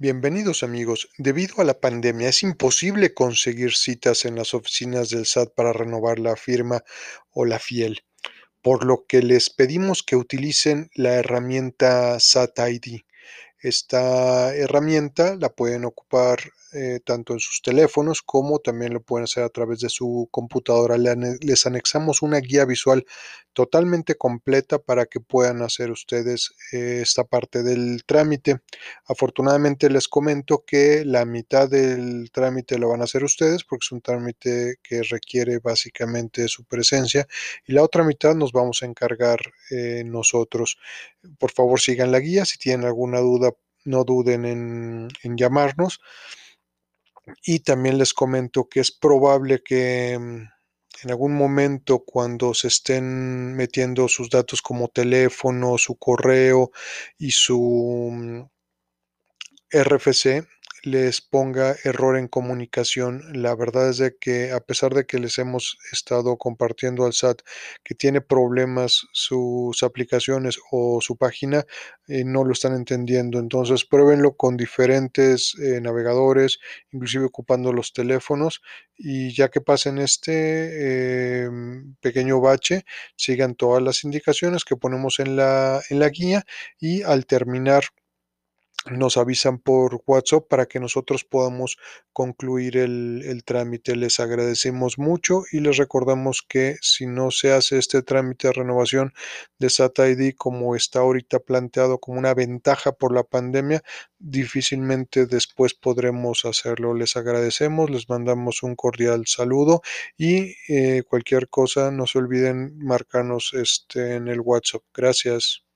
Bienvenidos amigos. Debido a la pandemia es imposible conseguir citas en las oficinas del SAT para renovar la firma o la fiel, por lo que les pedimos que utilicen la herramienta SAT ID. Esta herramienta la pueden ocupar eh, tanto en sus teléfonos como también lo pueden hacer a través de su computadora. les anexamos una guía visual totalmente completa para que puedan hacer ustedes eh, esta parte del trámite. Afortunadamente les comento que la mitad del trámite lo van a hacer ustedes porque es un trámite que requiere básicamente su presencia y la otra mitad nos vamos a encargar eh, nosotros. Por favor sigan la guía. Si tienen alguna duda, no duden en, llamarnos. Y también les comento que es probable que mm, en algún momento cuando se estén metiendo sus datos como teléfono, su correo y su mm, RFC, les ponga error en comunicación. La verdad es de que a pesar de que les hemos estado compartiendo al SAT que tiene problemas sus aplicaciones o su página, eh, no lo están entendiendo. Entonces pruébenlo con diferentes eh, navegadores, inclusive ocupando los teléfonos y ya que pasen este em, pequeño bache, sigan todas las indicaciones que ponemos en la, en la guía y al terminar nos avisan por WhatsApp para que nosotros podamos concluir el, trámite. Les agradecemos mucho y les recordamos que si no se hace este trámite de renovación de SAT ID como está ahorita planteado como una ventaja por la pandemia, difícilmente después podremos hacerlo. Les agradecemos, les mandamos un cordial saludo y eh, cualquier cosa no se olviden marcarnos este, en el WhatsApp. Gracias.